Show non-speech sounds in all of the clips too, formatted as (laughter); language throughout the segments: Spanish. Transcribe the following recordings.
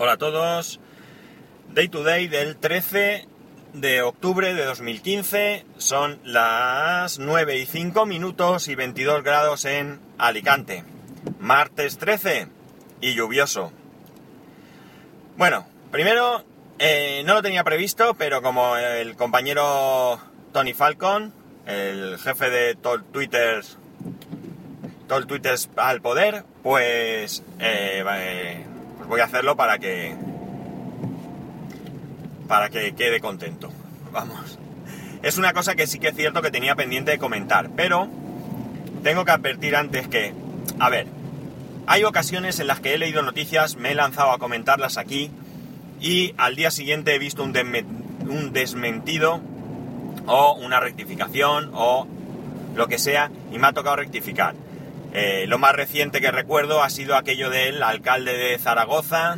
Hola a todos. Day to day del 13 de octubre de 2015. Son las 9 y 5 minutos y 22 grados en Alicante. Martes 13 y lluvioso. Bueno, primero eh, no lo tenía previsto, pero como el compañero Tony Falcon, el jefe de todo Twitter, todo Twitter al poder, pues eh, eh, voy a hacerlo para que para que quede contento. Vamos. Es una cosa que sí que es cierto que tenía pendiente de comentar, pero tengo que advertir antes que, a ver, hay ocasiones en las que he leído noticias, me he lanzado a comentarlas aquí y al día siguiente he visto un, un desmentido o una rectificación o lo que sea y me ha tocado rectificar. Eh, lo más reciente que recuerdo ha sido aquello del alcalde de Zaragoza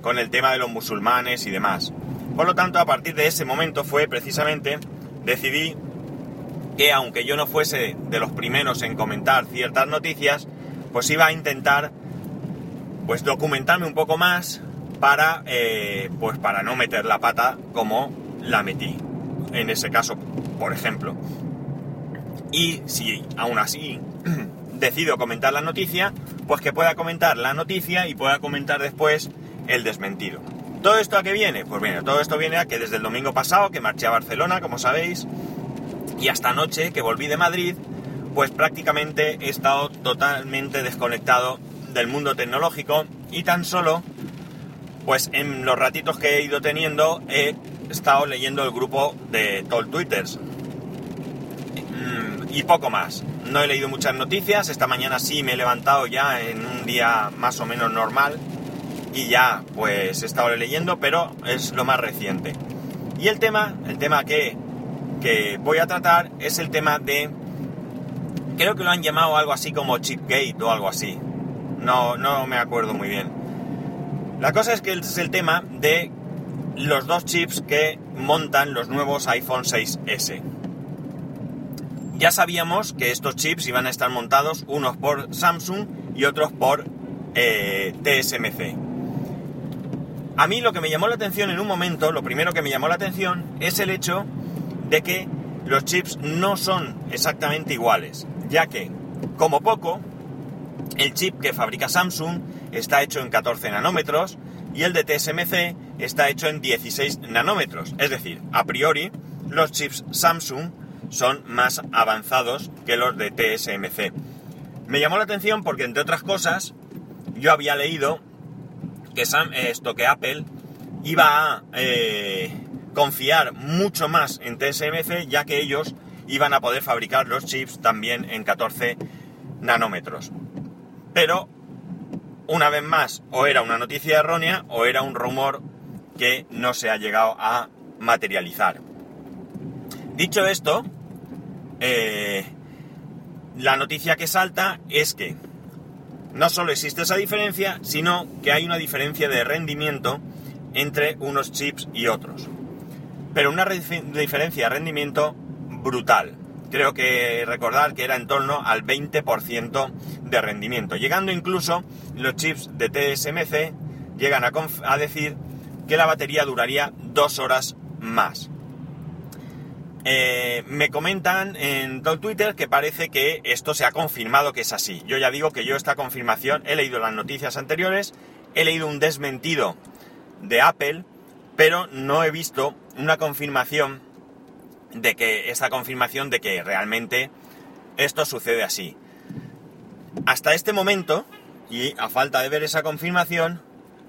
con el tema de los musulmanes y demás. Por lo tanto, a partir de ese momento fue precisamente, decidí que aunque yo no fuese de los primeros en comentar ciertas noticias, pues iba a intentar pues documentarme un poco más para eh, pues para no meter la pata como la metí en ese caso por ejemplo y si aún así (clears throat) decido comentar la noticia, pues que pueda comentar la noticia y pueda comentar después el desmentido. ¿Todo esto a qué viene? Pues bien, todo esto viene a que desde el domingo pasado, que marché a Barcelona, como sabéis, y hasta anoche, que volví de Madrid, pues prácticamente he estado totalmente desconectado del mundo tecnológico y tan solo, pues en los ratitos que he ido teniendo, he estado leyendo el grupo de Tall Twitters. Mm, y poco más no he leído muchas noticias, esta mañana sí me he levantado ya en un día más o menos normal y ya pues he estado leyendo, pero es lo más reciente. Y el tema, el tema que, que voy a tratar es el tema de, creo que lo han llamado algo así como Chipgate o algo así, no, no me acuerdo muy bien. La cosa es que es el tema de los dos chips que montan los nuevos iPhone 6S. Ya sabíamos que estos chips iban a estar montados unos por Samsung y otros por eh, TSMC. A mí lo que me llamó la atención en un momento, lo primero que me llamó la atención es el hecho de que los chips no son exactamente iguales, ya que, como poco, el chip que fabrica Samsung está hecho en 14 nanómetros y el de TSMC está hecho en 16 nanómetros. Es decir, a priori, los chips Samsung son más avanzados que los de TSMC. Me llamó la atención porque, entre otras cosas, yo había leído que, esto, que Apple iba a eh, confiar mucho más en TSMC, ya que ellos iban a poder fabricar los chips también en 14 nanómetros. Pero, una vez más, o era una noticia errónea o era un rumor que no se ha llegado a materializar. Dicho esto, eh, la noticia que salta es que no solo existe esa diferencia, sino que hay una diferencia de rendimiento entre unos chips y otros. Pero una diferencia de rendimiento brutal. Creo que recordar que era en torno al 20% de rendimiento. Llegando incluso los chips de TSMC llegan a, a decir que la batería duraría dos horas más. Eh, me comentan en Twitter que parece que esto se ha confirmado que es así. Yo ya digo que yo esta confirmación he leído las noticias anteriores, he leído un desmentido de Apple, pero no he visto una confirmación de que esta confirmación de que realmente esto sucede así. Hasta este momento, y a falta de ver esa confirmación,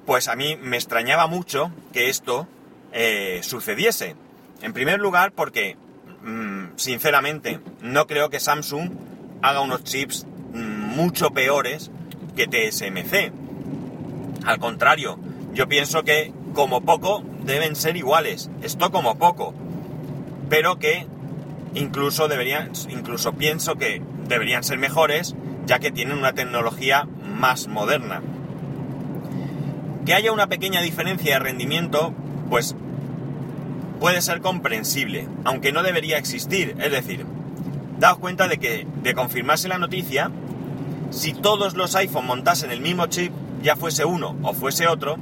pues a mí me extrañaba mucho que esto eh, sucediese. En primer lugar, porque, mm, sinceramente, no creo que Samsung haga unos chips mm, mucho peores que TSMC. Al contrario, yo pienso que como poco deben ser iguales. Esto como poco. Pero que incluso deberían, incluso pienso que deberían ser mejores, ya que tienen una tecnología más moderna. Que haya una pequeña diferencia de rendimiento, pues puede ser comprensible, aunque no debería existir. Es decir, daos cuenta de que, de confirmarse la noticia, si todos los iPhone montasen el mismo chip, ya fuese uno o fuese otro,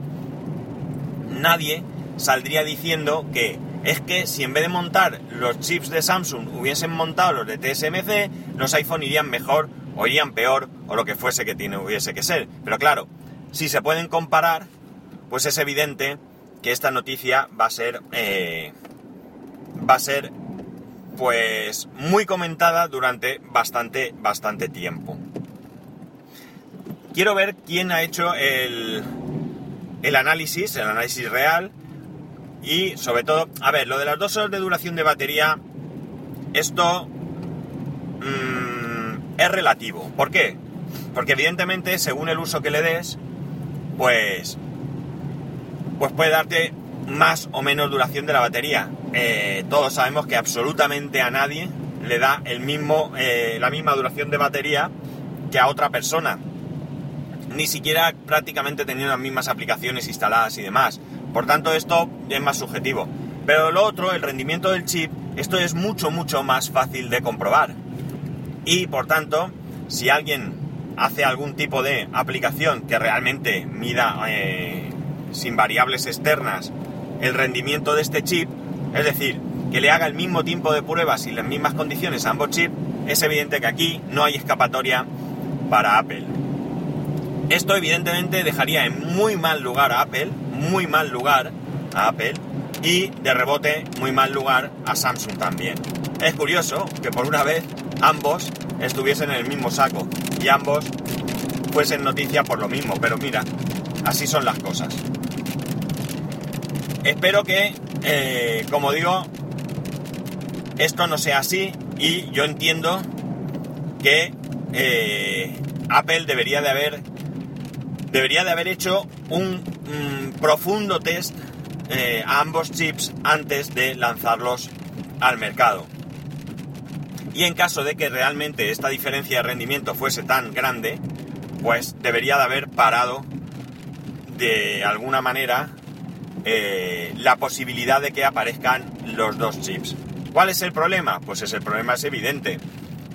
nadie saldría diciendo que es que si en vez de montar los chips de Samsung hubiesen montado los de TSMC, los iPhone irían mejor o irían peor o lo que fuese que tiene, hubiese que ser. Pero claro, si se pueden comparar, pues es evidente que esta noticia va a ser eh, va a ser pues muy comentada durante bastante bastante tiempo. Quiero ver quién ha hecho el, el análisis, el análisis real y sobre todo, a ver, lo de las dos horas de duración de batería, esto mm, es relativo. ¿Por qué? Porque evidentemente según el uso que le des, pues pues puede darte más o menos duración de la batería. Eh, todos sabemos que absolutamente a nadie le da el mismo, eh, la misma duración de batería que a otra persona. Ni siquiera prácticamente teniendo las mismas aplicaciones instaladas y demás. Por tanto, esto es más subjetivo. Pero lo otro, el rendimiento del chip, esto es mucho, mucho más fácil de comprobar. Y por tanto, si alguien hace algún tipo de aplicación que realmente mida eh, sin variables externas el rendimiento de este chip, es decir, que le haga el mismo tiempo de pruebas y las mismas condiciones a ambos chips, es evidente que aquí no hay escapatoria para Apple. Esto evidentemente dejaría en muy mal lugar a Apple, muy mal lugar a Apple y de rebote muy mal lugar a Samsung también. Es curioso que por una vez ambos estuviesen en el mismo saco y ambos fuesen noticia por lo mismo, pero mira, así son las cosas. Espero que, eh, como digo, esto no sea así y yo entiendo que eh, Apple debería de haber debería de haber hecho un mm, profundo test eh, a ambos chips antes de lanzarlos al mercado. Y en caso de que realmente esta diferencia de rendimiento fuese tan grande, pues debería de haber parado de alguna manera eh, la posibilidad de que aparezcan los dos chips. ¿Cuál es el problema? Pues es el problema es evidente.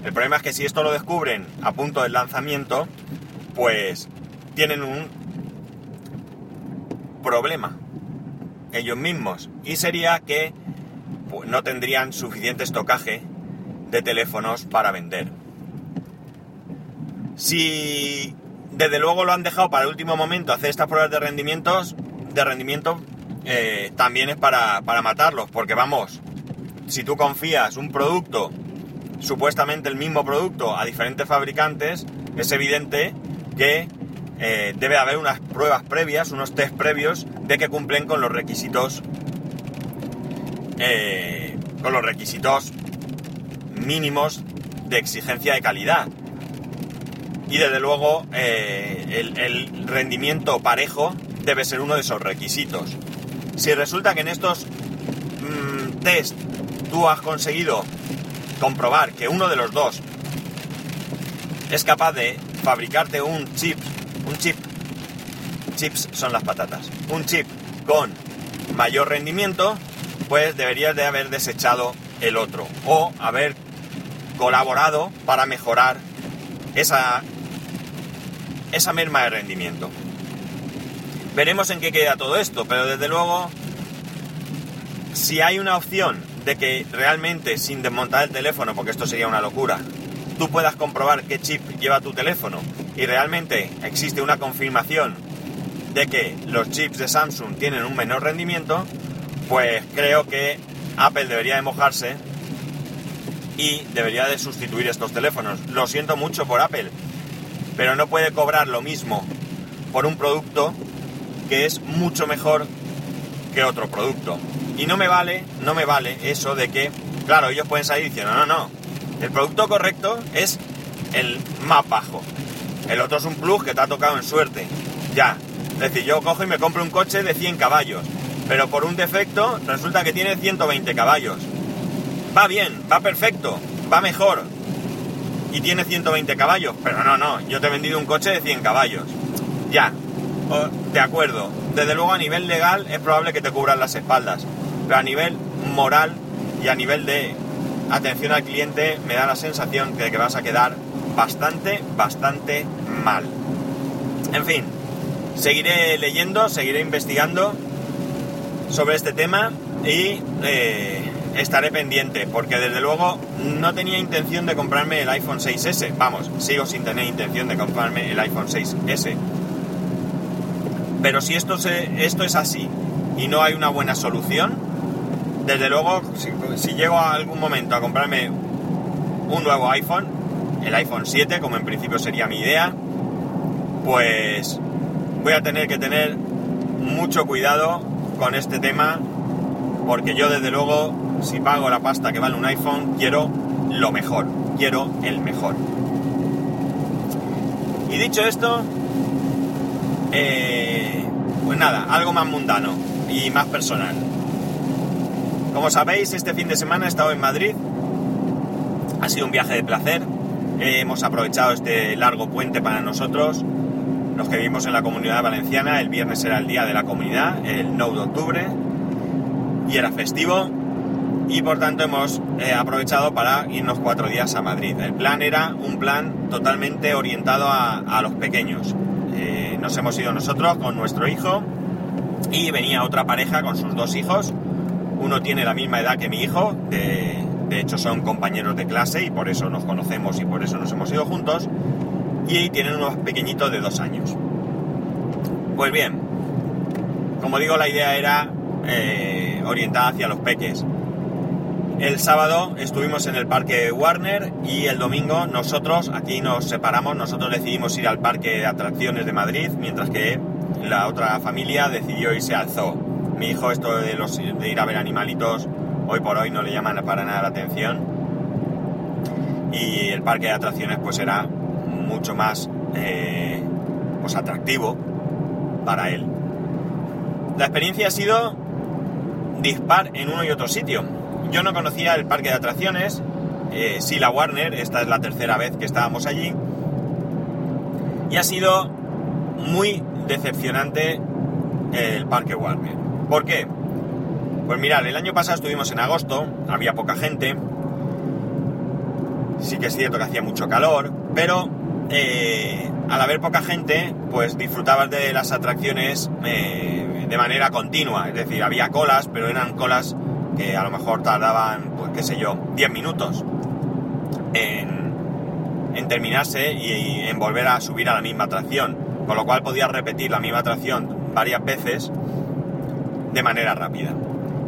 El problema es que si esto lo descubren a punto del lanzamiento, pues tienen un problema ellos mismos. Y sería que pues, no tendrían suficiente estocaje de teléfonos para vender. Si desde luego lo han dejado para el último momento hacer estas pruebas de rendimientos, de rendimiento, eh, también es para, matarlos, porque vamos, si tú confías un producto, supuestamente el mismo producto, a diferentes fabricantes, es evidente que eh, debe haber unas pruebas previas, unos test previos de que cumplen con los requisitos, eh, con los requisitos mínimos de exigencia de calidad. Y desde luego el rendimiento parejo debe ser uno de esos requisitos. Si resulta que en estos mm, test tú has conseguido comprobar que uno de los dos es capaz de fabricarte un chip, un chip, chips son las patatas, un chip con mayor rendimiento, pues deberías de haber desechado el otro o haber colaborado para mejorar esa, esa merma de rendimiento. Veremos en qué queda todo esto, pero desde luego, si hay una opción de que realmente sin desmontar el teléfono, porque esto sería una locura, tú puedas comprobar qué chip lleva tu teléfono y realmente existe una confirmación de que los chips de Samsung tienen un menor rendimiento, pues creo que Apple debería de mojarse y debería de sustituir estos teléfonos. Lo siento mucho por Apple, pero no puede cobrar lo mismo por un producto que es mucho mejor que otro producto. Y no me vale, no me vale eso de que, claro, ellos pueden salir diciendo, no, no, el producto correcto es el más bajo. El otro es un plus que te ha tocado en suerte. Ya. Es decir, yo cojo y me compro un coche de 100 caballos, pero por un defecto resulta que tiene 120 caballos. Va bien, va perfecto, va mejor. Y tiene 120 caballos, pero no, no, yo te he vendido un coche de 100 caballos. Ya, de acuerdo, desde luego a nivel legal es probable que te cubran las espaldas, pero a nivel moral y a nivel de atención al cliente me da la sensación de que vas a quedar bastante, bastante mal. En fin, seguiré leyendo, seguiré investigando sobre este tema y eh, estaré pendiente, porque desde luego no tenía intención de comprarme el iPhone 6S. Vamos, sigo sin tener intención de comprarme el iPhone 6S. Pero si esto, se, esto es así y no hay una buena solución, desde luego, si, si llego a algún momento a comprarme un nuevo iPhone, el iPhone 7, como en principio sería mi idea, pues voy a tener que tener mucho cuidado con este tema, porque yo desde luego, si pago la pasta que vale un iPhone, quiero lo mejor, quiero el mejor. Y dicho esto, eh, pues nada, algo más mundano y más personal. Como sabéis, este fin de semana he estado en Madrid. Ha sido un viaje de placer. hemos aprovechado este largo puente para nosotros, los que vivimos en la comunidad valenciana. El viernes era el día de la comunidad, el 9 de octubre, y era festivo. Y por tanto hemos eh, aprovechado para irnos cuatro días a Madrid. El plan era un plan totalmente orientado a, a los pequeños. Nos hemos ido nosotros con nuestro hijo y venía otra pareja con sus dos hijos. Uno tiene la misma edad que mi hijo, de, de hecho son compañeros de clase y por eso nos conocemos y por eso nos hemos ido juntos. Y tienen unos pequeñitos de dos años. Pues bien, como digo, la idea era eh, orientada hacia los peques. El sábado estuvimos en el parque Warner y el domingo nosotros aquí nos separamos, nosotros decidimos ir al parque de atracciones de Madrid, mientras que la otra familia decidió irse al zoo. Mi hijo esto de, los, de ir a ver animalitos hoy por hoy no le llaman para nada la atención y el parque de atracciones pues era mucho más eh, pues atractivo para él. La experiencia ha sido dispar en uno y otro sitio. Yo no conocía el parque de atracciones, eh, sí la Warner, esta es la tercera vez que estábamos allí, y ha sido muy decepcionante el parque Warner. ¿Por qué? Pues mirad, el año pasado estuvimos en agosto, había poca gente, sí que es cierto que hacía mucho calor, pero eh, al haber poca gente, pues disfrutabas de las atracciones eh, de manera continua, es decir, había colas, pero eran colas que a lo mejor tardaban, pues qué sé yo, 10 minutos en, terminarse y, en volver a subir a la misma atracción, con lo cual podías repetir la misma atracción varias veces de manera rápida.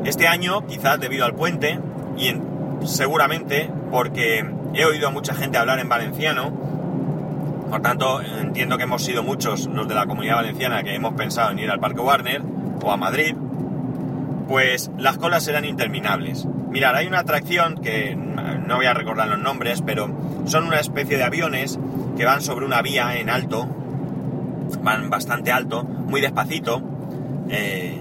Este año, quizás debido al puente, y en- seguramente porque he oído a mucha gente hablar en valenciano, por tanto entiendo que hemos sido muchos los de la comunidad valenciana que hemos pensado en ir al Parque Warner o a Madrid, pues las colas eran interminables. Mirad, hay una atracción que no voy a recordar los nombres, pero son una especie de aviones que van sobre una vía en alto, van bastante alto, muy despacito, eh,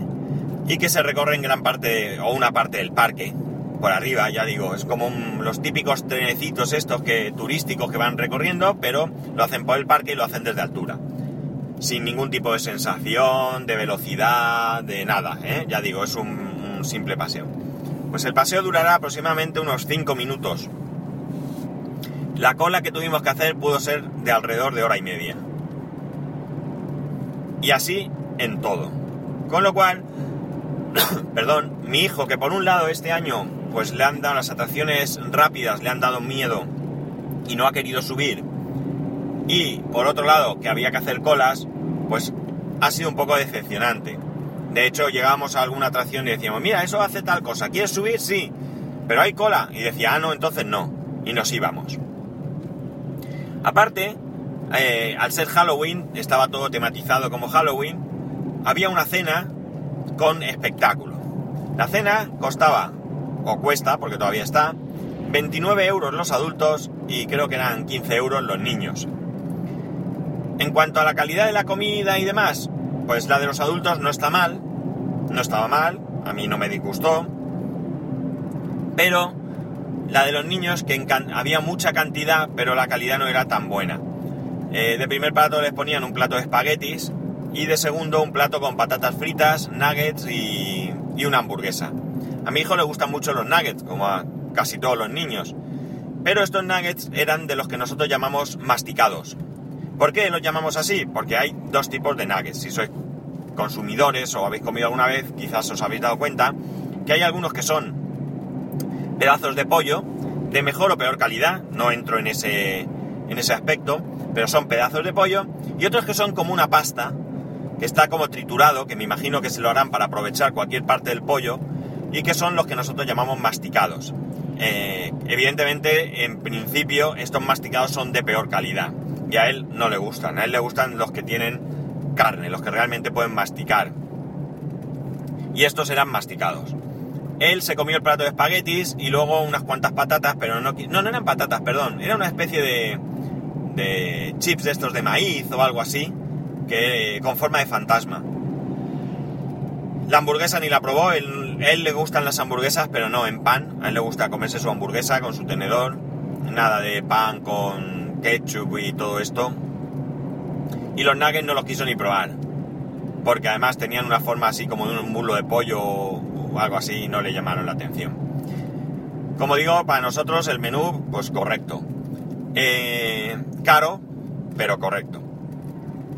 y que se recorren gran parte o una parte del parque por arriba, ya digo, es como los típicos trenecitos estos que turísticos que van recorriendo, pero lo hacen por el parque y lo hacen desde altura. Sin ningún tipo de sensación, de velocidad, de nada, ¿eh? ya digo, es un, simple paseo. Pues el paseo durará aproximadamente unos 5 minutos. La cola que tuvimos que hacer pudo ser de alrededor de hora y media. Y así en todo. Con lo cual, (coughs) perdón, mi hijo que por un lado este año pues le han dado las atracciones rápidas, le han dado miedo y no ha querido subir. Y por otro lado que había que hacer colas, pues ha sido un poco decepcionante. De hecho, llegábamos a alguna atracción y decíamos, mira, eso hace tal cosa, ¿quieres subir? Sí, pero hay cola. Y decía, ah, no, entonces no. Y nos íbamos. Aparte, eh, al ser Halloween, estaba todo tematizado como Halloween, había una cena con espectáculo. La cena costaba, o cuesta, porque todavía está, 29 euros los adultos y creo que eran 15 euros los niños. En cuanto a la calidad de la comida y demás, pues la de los adultos no está mal, no estaba mal, a mí no me disgustó, pero la de los niños, que había mucha cantidad, pero la calidad no era tan buena. Eh, de primer plato les ponían un plato de espaguetis y de segundo un plato con patatas fritas, nuggets y, y una hamburguesa. A mi hijo le gustan mucho los nuggets, como a casi todos los niños, pero estos nuggets eran de los que nosotros llamamos masticados. ¿Por qué los llamamos así? Porque hay dos tipos de nuggets. Si sois consumidores o habéis comido alguna vez, quizás os habéis dado cuenta, que hay algunos que son pedazos de pollo de mejor o peor calidad, no entro en ese, en ese aspecto, pero son pedazos de pollo, y otros que son como una pasta, que está como triturado, que me imagino que se lo harán para aprovechar cualquier parte del pollo, y que son los que nosotros llamamos masticados. Eh, evidentemente, en principio, estos masticados son de peor calidad, y a él no le gustan, a él le gustan los que tienen carne, los que realmente pueden masticar. Y estos eran masticados. Él se comió el plato de espaguetis y luego unas cuantas patatas, pero no, no, no eran patatas, perdón, era una especie de, chips de estos de maíz o algo así, que con forma de fantasma. La hamburguesa ni la probó, él, le gustan las hamburguesas, pero no en pan. A él le gusta comerse su hamburguesa con su tenedor, nada de pan con ketchup y todo esto. Y los nuggets no los quiso ni probar, porque además tenían una forma así como de un muslo de pollo o algo así y no le llamaron la atención. Como digo, para nosotros el menú, pues correcto. Eh, caro, pero correcto.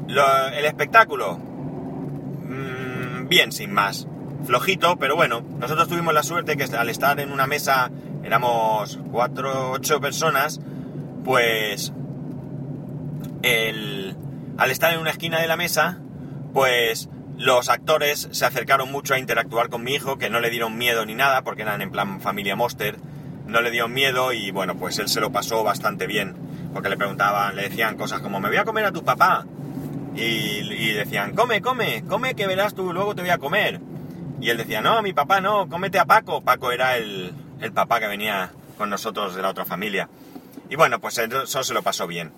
El espectáculo, mmm, bien, sin más. Flojito, pero bueno, nosotros tuvimos la suerte que al estar en una mesa, éramos cuatro, ocho personas, pues el, al estar en una esquina de la mesa, pues los actores se acercaron mucho a interactuar con mi hijo, que no le dieron miedo ni nada, porque eran en plan familia Monster, no le dieron miedo y bueno, pues él se lo pasó bastante bien, porque le preguntaban, le decían cosas como, me voy a comer a tu papá, y, decían, come, come, come que verás tú, luego te voy a comer. Y él decía, no, mi papá no, cómete a Paco. Paco era el, el papá que venía con nosotros de la otra familia. Y bueno, pues eso se lo pasó bien.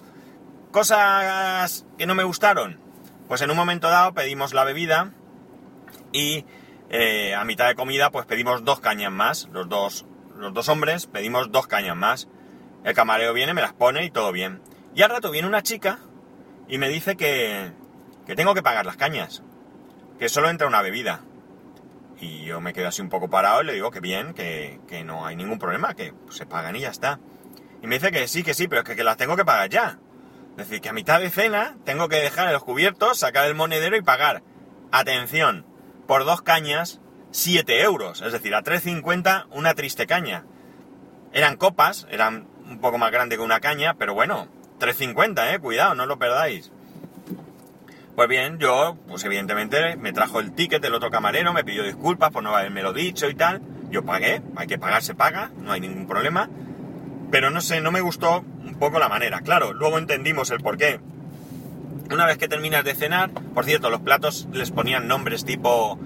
Cosas que no me gustaron. Pues en un momento dado pedimos la bebida y eh, a mitad de comida pues pedimos dos cañas más. Los dos, los dos hombres pedimos dos cañas más. El camarero viene, me las pone y todo bien. Y al rato viene una chica y me dice que, que tengo que pagar las cañas. Que solo entra una bebida. Y yo me quedo así un poco parado y le digo que bien, que, que no hay ningún problema, que se pagan y ya está. Y me dice que sí, que sí, pero es que, las tengo que pagar ya. Es decir, que a mitad de cena tengo que dejar en los cubiertos, sacar el monedero y pagar. Atención, por dos cañas, 7 euros. Es decir, a 3.50 una triste caña. Eran copas, eran un poco más grande que una caña, pero bueno, 3.50, eh, cuidado, no lo perdáis. Pues bien, yo, pues evidentemente me trajo el ticket del otro camarero, me pidió disculpas por no haberme lo dicho y tal. Yo pagué, hay que pagar, se paga, no hay ningún problema. Pero no sé, no me gustó un poco la manera. Claro, luego entendimos el porqué. Una vez que terminas de cenar, por cierto, los platos les ponían nombres tipo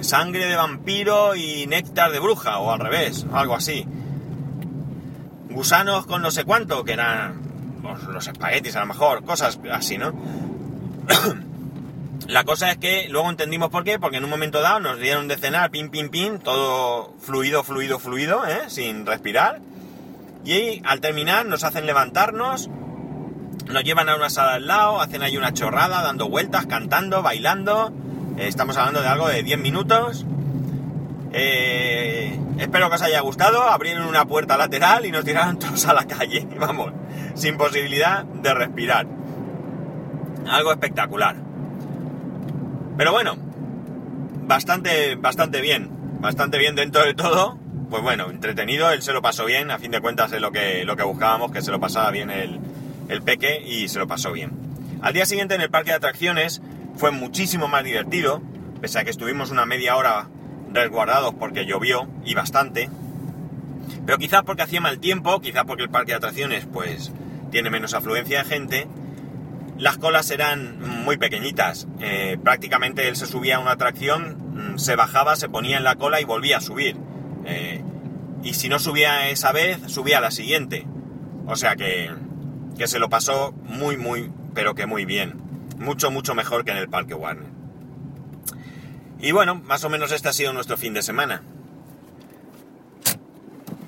sangre de vampiro y néctar de bruja, o al revés, algo así. Gusanos con no sé cuánto, que eran pues, los espaguetis a lo mejor, cosas así, ¿no? (coughs) La cosa es que luego entendimos por qué, porque en un momento dado nos dieron de cenar, pin, pin, pin, todo fluido, fluido, fluido, ¿eh? sin respirar. Y al terminar nos hacen levantarnos, nos llevan a una sala al lado, hacen ahí una chorrada, dando vueltas, cantando, bailando. Eh, estamos hablando de algo de 10 minutos. Eh, espero que os haya gustado. Abrieron una puerta lateral y nos tiraron (laughs) todos a la calle. Vamos, sin posibilidad de respirar. Algo espectacular. Pero bueno, bastante, bastante bien. Bastante bien dentro de todo. Pues bueno, entretenido, él se lo pasó bien, a fin de cuentas es lo que, lo que buscábamos, que se lo pasaba bien el, el peque y se lo pasó bien. Al día siguiente en el parque de atracciones fue muchísimo más divertido, pese a que estuvimos una media hora resguardados porque llovió y bastante. Pero quizás porque hacía mal tiempo, quizás porque el parque de atracciones pues tiene menos afluencia de gente, las colas eran muy pequeñitas. Eh, prácticamente él se subía a una atracción, se bajaba, se ponía en la cola y volvía a subir. Eh, y si no subía esa vez, subía la siguiente. O sea que, que se lo pasó muy, muy, pero que muy bien. Mucho, mucho mejor que en el Parque Warner. Y bueno, más o menos este ha sido nuestro fin de semana.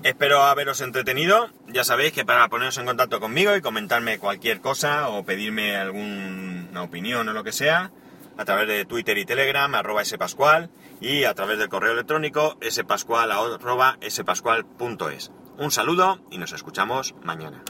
Espero haberos entretenido. Ya sabéis que para poneros en contacto conmigo y comentarme cualquier cosa o pedirme alguna opinión o lo que sea, a través de Twitter y Telegram, arroba spascual, y a través del correo electrónico spascual.es. Un saludo y nos escuchamos mañana.